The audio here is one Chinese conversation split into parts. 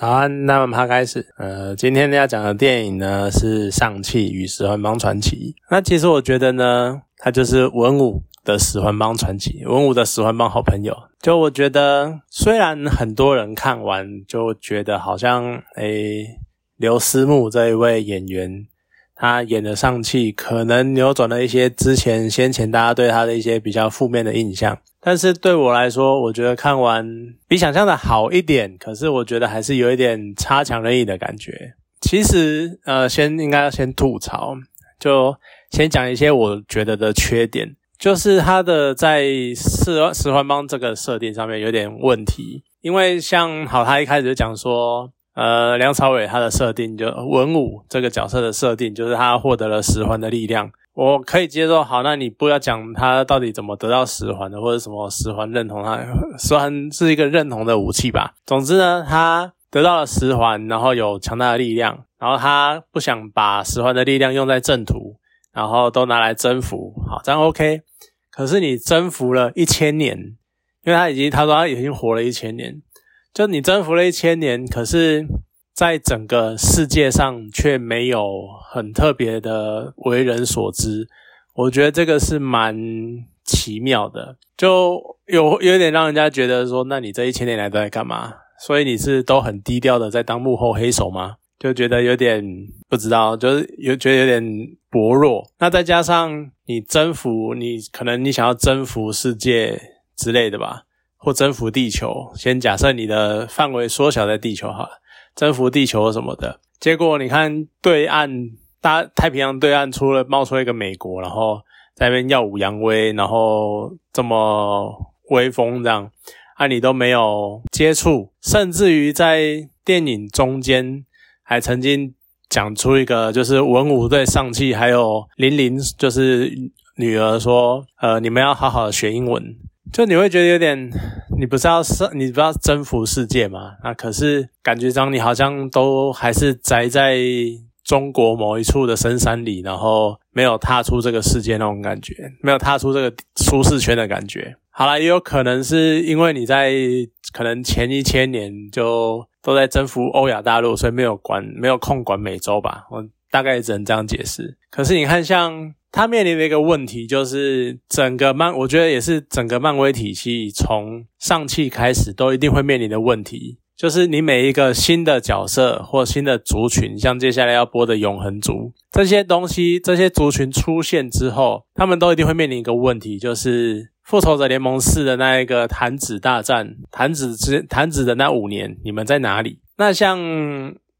好，那我们开始。呃，今天要讲的电影呢是《上汽与十环帮传奇》。那其实我觉得呢，它就是文武的十环帮传奇，文武的十环帮好朋友。就我觉得，虽然很多人看完就觉得好像，诶，刘思慕这一位演员。他演的上气可能扭转了一些之前先前大家对他的一些比较负面的印象，但是对我来说，我觉得看完比想象的好一点，可是我觉得还是有一点差强人意的感觉。其实，呃，先应该要先吐槽，就先讲一些我觉得的缺点，就是他的在四十环帮这个设定上面有点问题，因为像好，他一开始就讲说。呃，梁朝伟他的设定就文武这个角色的设定，就是他获得了十环的力量，我可以接受。好，那你不要讲他到底怎么得到十环的，或者什么十环认同他，十环是一个认同的武器吧。总之呢，他得到了十环，然后有强大的力量，然后他不想把十环的力量用在正途，然后都拿来征服。好，这样 OK。可是你征服了一千年，因为他已经他说他已经活了一千年。就你征服了一千年，可是在整个世界上却没有很特别的为人所知，我觉得这个是蛮奇妙的，就有有点让人家觉得说，那你这一千年来都在干嘛？所以你是都很低调的在当幕后黑手吗？就觉得有点不知道，就是有觉得有点薄弱。那再加上你征服，你可能你想要征服世界之类的吧。或征服地球，先假设你的范围缩小在地球哈，征服地球什么的，结果你看对岸大太平洋对岸出了冒出一个美国，然后在那边耀武扬威，然后这么威风这样，啊你都没有接触，甚至于在电影中间还曾经讲出一个，就是文武对上气，还有玲玲就是女儿说，呃你们要好好的学英文。就你会觉得有点，你不是要你不要征服世界吗？啊可是感觉上你好像都还是宅在中国某一处的深山里，然后没有踏出这个世界那种感觉，没有踏出这个舒适圈的感觉。好了，也有可能是因为你在可能前一千年就都在征服欧亚大陆，所以没有管没有空管美洲吧？我大概只能这样解释。可是你看像。他面临的一个问题就是，整个漫，我觉得也是整个漫威体系从上汽开始都一定会面临的问题，就是你每一个新的角色或新的族群，像接下来要播的永恒族这些东西，这些族群出现之后，他们都一定会面临一个问题，就是复仇者联盟四的那一个弹指大战，弹指之弹指的那五年，你们在哪里？那像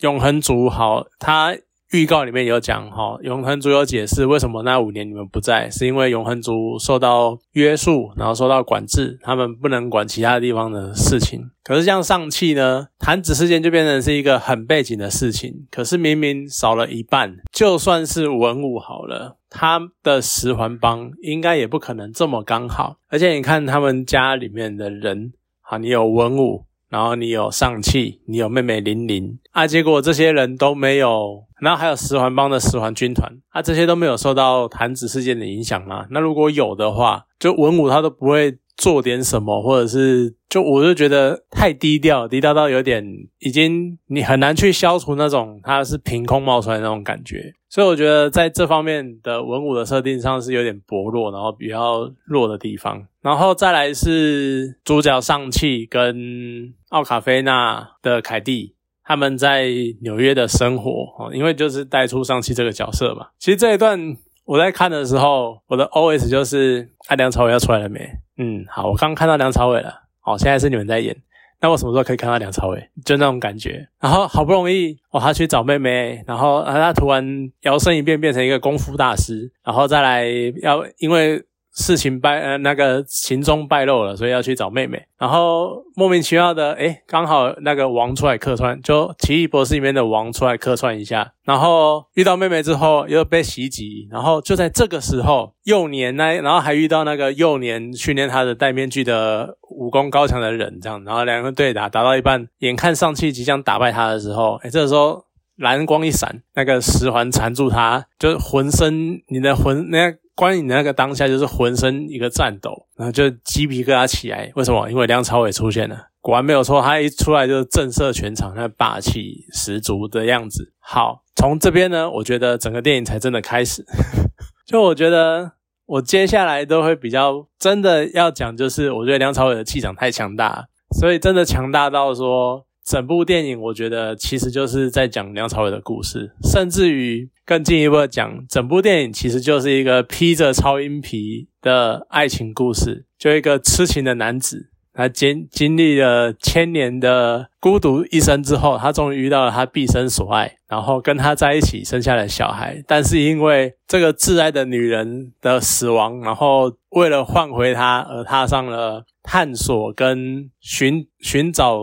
永恒族，好，他。预告里面有讲哈，永恒族有解释为什么那五年你们不在，是因为永恒族受到约束，然后受到管制，他们不能管其他地方的事情。可是像上汽呢，弹指事件就变成是一个很背景的事情。可是明明少了一半，就算是文武好了，他的十环帮应该也不可能这么刚好。而且你看他们家里面的人，哈，你有文武。然后你有上气，你有妹妹玲玲啊，结果这些人都没有，然后还有十环帮的十环军团啊，这些都没有受到弹指事件的影响吗？那如果有的话，就文武他都不会做点什么，或者是就我就觉得太低调，低调到有点已经你很难去消除那种他是凭空冒出来那种感觉。所以我觉得在这方面的文武的设定上是有点薄弱，然后比较弱的地方。然后再来是主角上汽跟奥卡菲娜的凯蒂他们在纽约的生活哦，因为就是带出上汽这个角色嘛。其实这一段我在看的时候，我的 OS 就是啊，梁朝伟要出来了没？嗯，好，我刚看到梁朝伟了。好，现在是你们在演。那我什么时候可以看到梁朝伟？就那种感觉。然后好不容易哦，他去找妹妹，然后他突然摇身一变变成一个功夫大师，然后再来要因为。事情败呃那个行踪败露了，所以要去找妹妹。然后莫名其妙的，诶刚好那个王出来客串，就奇异博士里面的王出来客串一下。然后遇到妹妹之后又被袭击，然后就在这个时候，幼年那然后还遇到那个幼年训练他的戴面具的武功高强的人，这样，然后两个对打，打到一半，眼看上气即将打败他的时候，诶这个时候蓝光一闪，那个石环缠住他，就浑身你的魂那。关于你那个当下，就是浑身一个颤抖，然后就鸡皮疙瘩起来。为什么？因为梁朝伟出现了。果然没有错，他一出来就震慑全场，那霸气十足的样子。好，从这边呢，我觉得整个电影才真的开始。就我觉得，我接下来都会比较真的要讲，就是我觉得梁朝伟的气场太强大，所以真的强大到说，整部电影我觉得其实就是在讲梁朝伟的故事，甚至于更进一步的讲，整部电影其实就是一个披着超音皮的爱情故事，就一个痴情的男子。他经经历了千年的孤独一生之后，他终于遇到了他毕生所爱，然后跟他在一起生下了小孩。但是因为这个挚爱的女人的死亡，然后为了换回他而踏上了探索跟寻寻找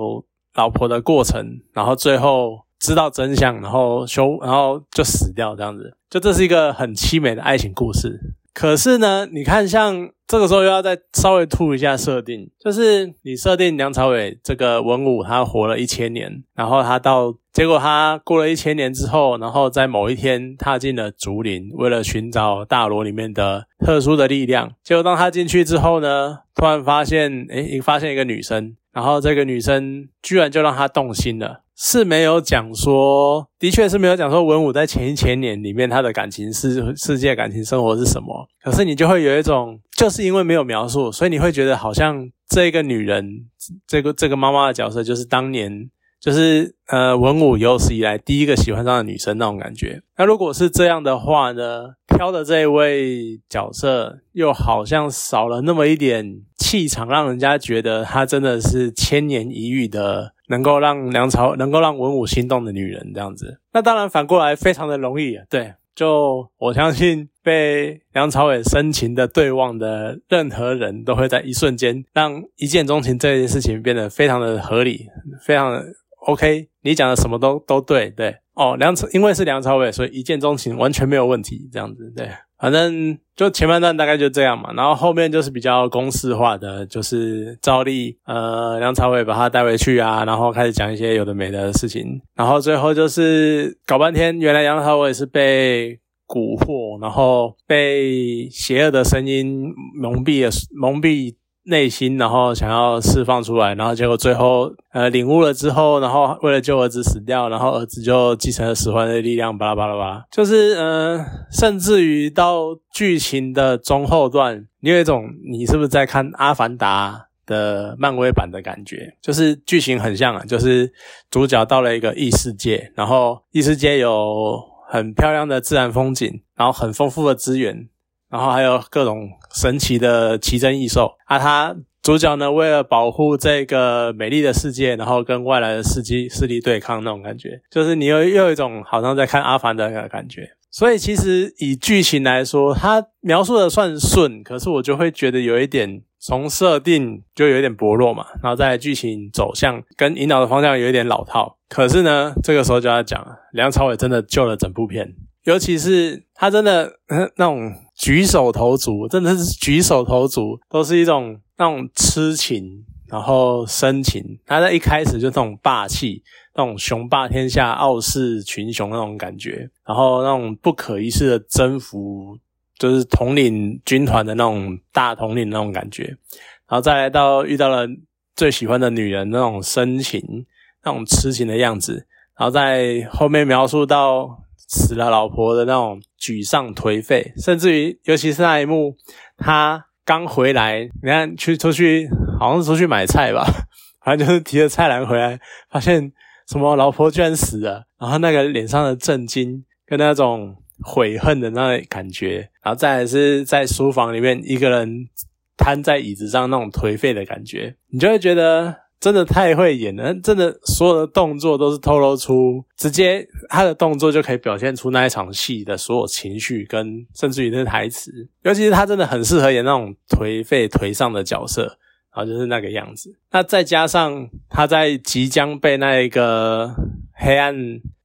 老婆的过程，然后最后知道真相，然后修，然后就死掉这样子。就这是一个很凄美的爱情故事。可是呢，你看，像这个时候又要再稍微吐一下设定，就是你设定梁朝伟这个文武他活了一千年，然后他到结果他过了一千年之后，然后在某一天踏进了竹林，为了寻找大罗里面的特殊的力量。结果当他进去之后呢，突然发现，诶，发现一个女生，然后这个女生居然就让他动心了。是没有讲说，的确是没有讲说文武在前一千年里面他的感情世世界感情生活是什么。可是你就会有一种，就是因为没有描述，所以你会觉得好像这个女人，这个这个妈妈的角色，就是当年就是呃文武有史以来第一个喜欢上的女生那种感觉。那如果是这样的话呢，挑的这一位角色又好像少了那么一点气场，让人家觉得她真的是千年一遇的。能够让梁朝能够让文武心动的女人这样子，那当然反过来非常的容易。对，就我相信被梁朝伟深情的对望的任何人都会在一瞬间让一见钟情这件事情变得非常的合理，非常的 OK。你讲的什么都都对，对哦，梁朝因为是梁朝伟，所以一见钟情完全没有问题，这样子对。反正就前半段大概就这样嘛，然后后面就是比较公式化的，就是照例呃梁朝伟把他带回去啊，然后开始讲一些有的没的事情，然后最后就是搞半天，原来梁朝伟是被蛊惑，然后被邪恶的声音蒙蔽了，蒙蔽。内心，然后想要释放出来，然后结果最后，呃，领悟了之后，然后为了救儿子死掉，然后儿子就继承了十环的力量，巴拉巴拉巴拉，就是，呃，甚至于到剧情的中后段，你有一种你是不是在看《阿凡达》的漫威版的感觉？就是剧情很像啊，就是主角到了一个异世界，然后异世界有很漂亮的自然风景，然后很丰富的资源。然后还有各种神奇的奇珍异兽啊！他主角呢，为了保护这个美丽的世界，然后跟外来的世机势力对抗那种感觉，就是你又又有一种好像在看阿凡的感觉。所以其实以剧情来说，它描述的算顺，可是我就会觉得有一点从设定就有一点薄弱嘛，然后在剧情走向跟引导的方向有一点老套。可是呢，这个时候就要讲，梁朝伟真的救了整部片。尤其是他真的那种举手投足，真的是举手投足都是一种那种痴情，然后深情。他在一开始就那种霸气，那种雄霸天下、傲视群雄那种感觉，然后那种不可一世的征服，就是统领军团的那种大统领那种感觉。然后再来到遇到了最喜欢的女人那种深情、那种痴情的样子，然后在后面描述到。死了老婆的那种沮丧颓废，甚至于，尤其是那一幕，他刚回来，你看去出去，好像是出去买菜吧，反正就是提着菜篮回来，发现什么老婆居然死了，然后那个脸上的震惊跟那种悔恨的那感觉，然后再是在书房里面一个人瘫在椅子上那种颓废的感觉，你就会觉得。真的太会演了，真的所有的动作都是透露出，直接他的动作就可以表现出那一场戏的所有情绪跟甚至于那台词，尤其是他真的很适合演那种颓废颓丧的角色，然后就是那个样子。那再加上他在即将被那一个黑暗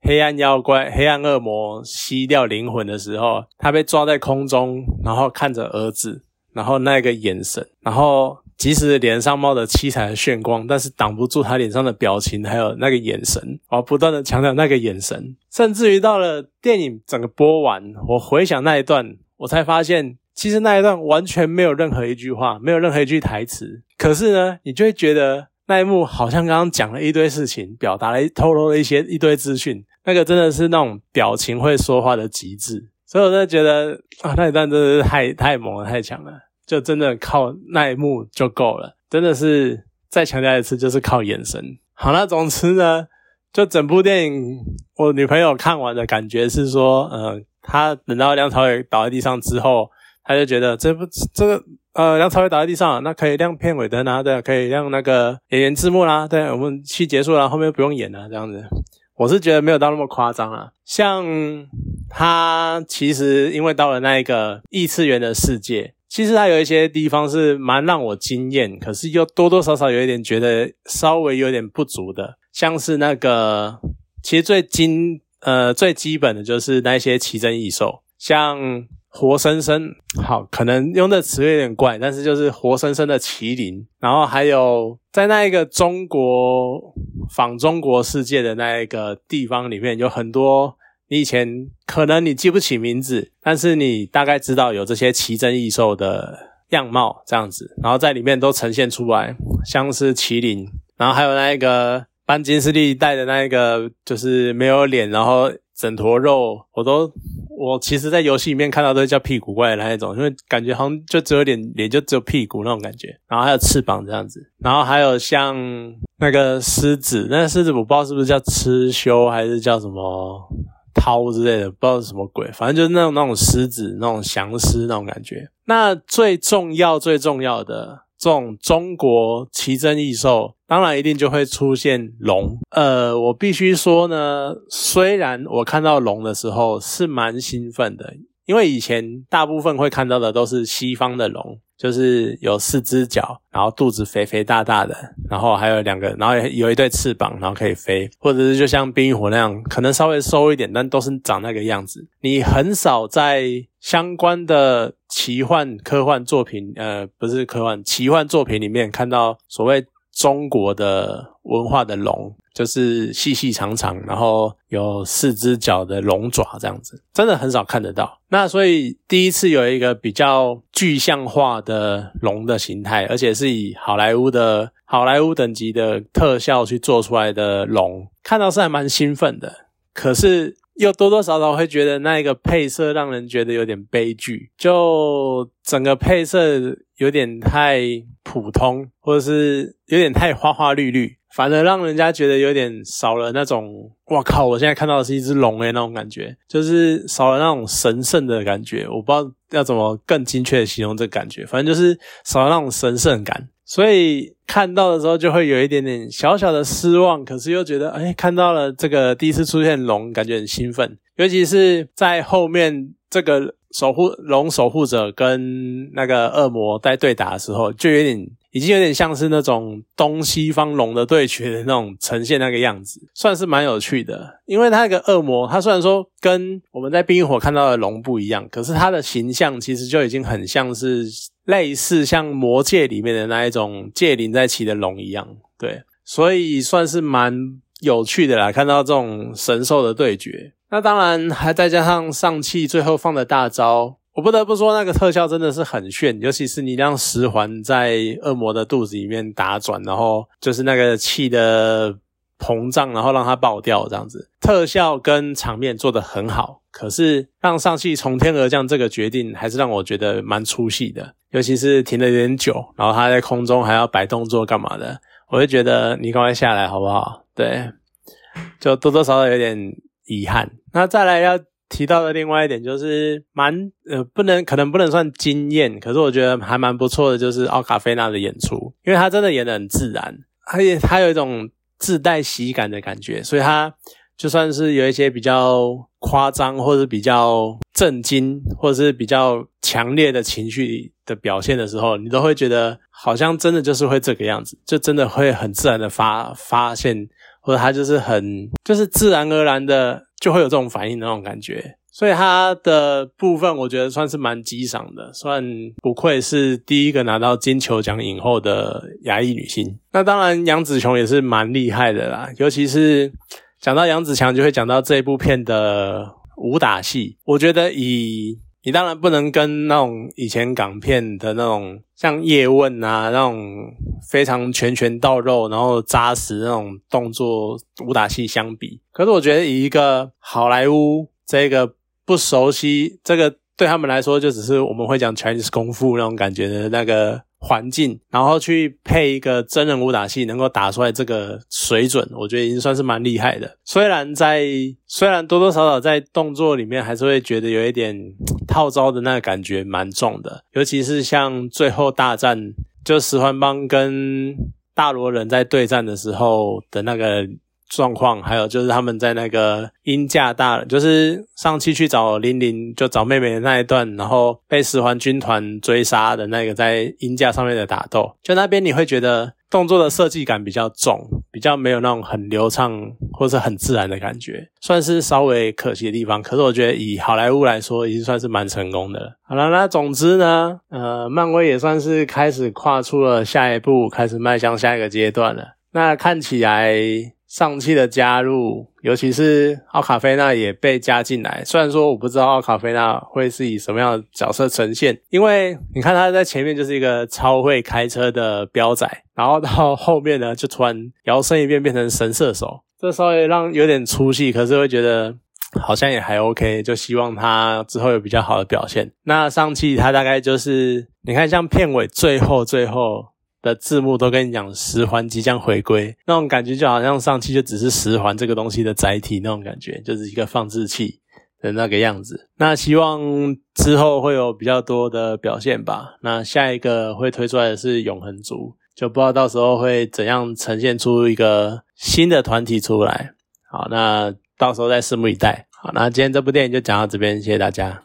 黑暗妖怪、黑暗恶魔吸掉灵魂的时候，他被抓在空中，然后看着儿子，然后那个眼神，然后。即使脸上冒着七彩的炫光，但是挡不住他脸上的表情，还有那个眼神，我不断的强调那个眼神，甚至于到了电影整个播完，我回想那一段，我才发现，其实那一段完全没有任何一句话，没有任何一句台词，可是呢，你就会觉得那一幕好像刚刚讲了一堆事情，表达了透露了一些一堆资讯，那个真的是那种表情会说话的极致。所以我真的觉得啊，那一段真的是太太猛了，太强了，就真的靠那一幕就够了。真的是再强调一次，就是靠眼神。好，那总之呢，就整部电影，我女朋友看完的感觉是说，嗯，她等到梁朝伟倒在地上之后，她就觉得这部这个呃，梁朝伟倒在地上，那可以亮片尾灯啊，对，可以亮那个演员字幕啦，对，我们戏结束了，后面不用演了，这样子。我是觉得没有到那么夸张啊，像他其实因为到了那一个异次元的世界，其实它有一些地方是蛮让我惊艳，可是又多多少少有一点觉得稍微有点不足的，像是那个其实最精呃最基本的就是那些奇珍异兽，像。活生生好，可能用的词有点怪，但是就是活生生的麒麟，然后还有在那一个中国仿中国世界的那一个地方里面，有很多你以前可能你记不起名字，但是你大概知道有这些奇珍异兽的样貌这样子，然后在里面都呈现出来，像是麒麟，然后还有那一个班金斯利带的那一个，就是没有脸，然后整坨肉，我都。我其实，在游戏里面看到都叫屁股怪的那一种，因为感觉好像就只有脸，脸就只有屁股那种感觉，然后还有翅膀这样子，然后还有像那个狮子，那个狮子我不知道是不是叫螭修还是叫什么涛之类的，不知道是什么鬼，反正就是那种那种狮子，那种降狮那种感觉。那最重要最重要的。这种中国奇珍异兽，当然一定就会出现龙。呃，我必须说呢，虽然我看到龙的时候是蛮兴奋的，因为以前大部分会看到的都是西方的龙。就是有四只脚，然后肚子肥肥大大的，然后还有两个，然后有一对翅膀，然后可以飞，或者是就像冰与火那样，可能稍微瘦一点，但都是长那个样子。你很少在相关的奇幻科幻作品，呃，不是科幻，奇幻作品里面看到所谓中国的文化的龙。就是细细长长，然后有四只脚的龙爪这样子，真的很少看得到。那所以第一次有一个比较具象化的龙的形态，而且是以好莱坞的好莱坞等级的特效去做出来的龙，看到是还蛮兴奋的。可是又多多少少会觉得那一个配色让人觉得有点悲剧，就整个配色有点太普通，或者是有点太花花绿绿。反而让人家觉得有点少了那种，哇靠！我现在看到的是一只龙诶，那种感觉，就是少了那种神圣的感觉。我不知道要怎么更精确的形容这感觉，反正就是少了那种神圣感。所以看到的时候就会有一点点小小的失望，可是又觉得，哎，看到了这个第一次出现龙，感觉很兴奋。尤其是在后面这个守护龙守护者跟那个恶魔在对打的时候，就有点。已经有点像是那种东西方龙的对决的那种呈现那个样子，算是蛮有趣的。因为它那个恶魔，它虽然说跟我们在冰火看到的龙不一样，可是它的形象其实就已经很像是类似像魔界里面的那一种界灵在骑的龙一样。对，所以算是蛮有趣的啦，看到这种神兽的对决。那当然还再加上上气最后放的大招。我不得不说，那个特效真的是很炫，尤其是你让十环在恶魔的肚子里面打转，然后就是那个气的膨胀，然后让它爆掉这样子，特效跟场面做得很好。可是让上气从天而降这个决定，还是让我觉得蛮出戏的，尤其是停了有点久，然后他在空中还要摆动作干嘛的，我就觉得你赶快下来好不好？对，就多多少少有点遗憾。那再来要。提到的另外一点就是蛮呃不能可能不能算惊艳，可是我觉得还蛮不错的，就是奥卡菲娜的演出，因为他真的演的很自然，而且他有一种自带喜感的感觉，所以他就算是有一些比较夸张或者比较震惊或者是比较强烈的情绪的表现的时候，你都会觉得好像真的就是会这个样子，就真的会很自然的发发现，或者他就是很就是自然而然的。就会有这种反应那种感觉，所以他的部分我觉得算是蛮激赏的，算不愧是第一个拿到金球奖影后的亚裔女星。那当然杨紫琼也是蛮厉害的啦，尤其是讲到杨子强，就会讲到这一部片的武打戏。我觉得以你当然不能跟那种以前港片的那种像叶问啊那种非常拳拳到肉，然后扎实那种动作武打戏相比。可是我觉得以一个好莱坞这个不熟悉，这个对他们来说就只是我们会讲 Chinese 功夫那种感觉的那个。环境，然后去配一个真人武打戏，能够打出来这个水准，我觉得已经算是蛮厉害的。虽然在虽然多多少少在动作里面还是会觉得有一点套招的那个感觉蛮重的，尤其是像最后大战，就十环帮跟大罗人在对战的时候的那个。状况，还有就是他们在那个鹰架大，就是上期去找玲玲，就找妹妹的那一段，然后被十环军团追杀的那个在鹰架上面的打斗，就那边你会觉得动作的设计感比较重，比较没有那种很流畅或者很自然的感觉，算是稍微可惜的地方。可是我觉得以好莱坞来说，已经算是蛮成功的了。好了，那总之呢，呃，漫威也算是开始跨出了下一步，开始迈向下一个阶段了。那看起来。上汽的加入，尤其是奥卡菲娜也被加进来。虽然说我不知道奥卡菲娜会是以什么样的角色呈现，因为你看他在前面就是一个超会开车的彪仔，然后到后面呢就突然摇身一变变成神射手，这稍微让有点出戏，可是会觉得好像也还 OK，就希望他之后有比较好的表现。那上汽他大概就是你看像片尾最后最后。的字幕都跟你讲十环即将回归，那种感觉就好像上期就只是十环这个东西的载体那种感觉，就是一个放置器的那个样子。那希望之后会有比较多的表现吧。那下一个会推出来的是永恒族，就不知道到时候会怎样呈现出一个新的团体出来。好，那到时候再拭目以待。好，那今天这部电影就讲到这边，谢谢大家。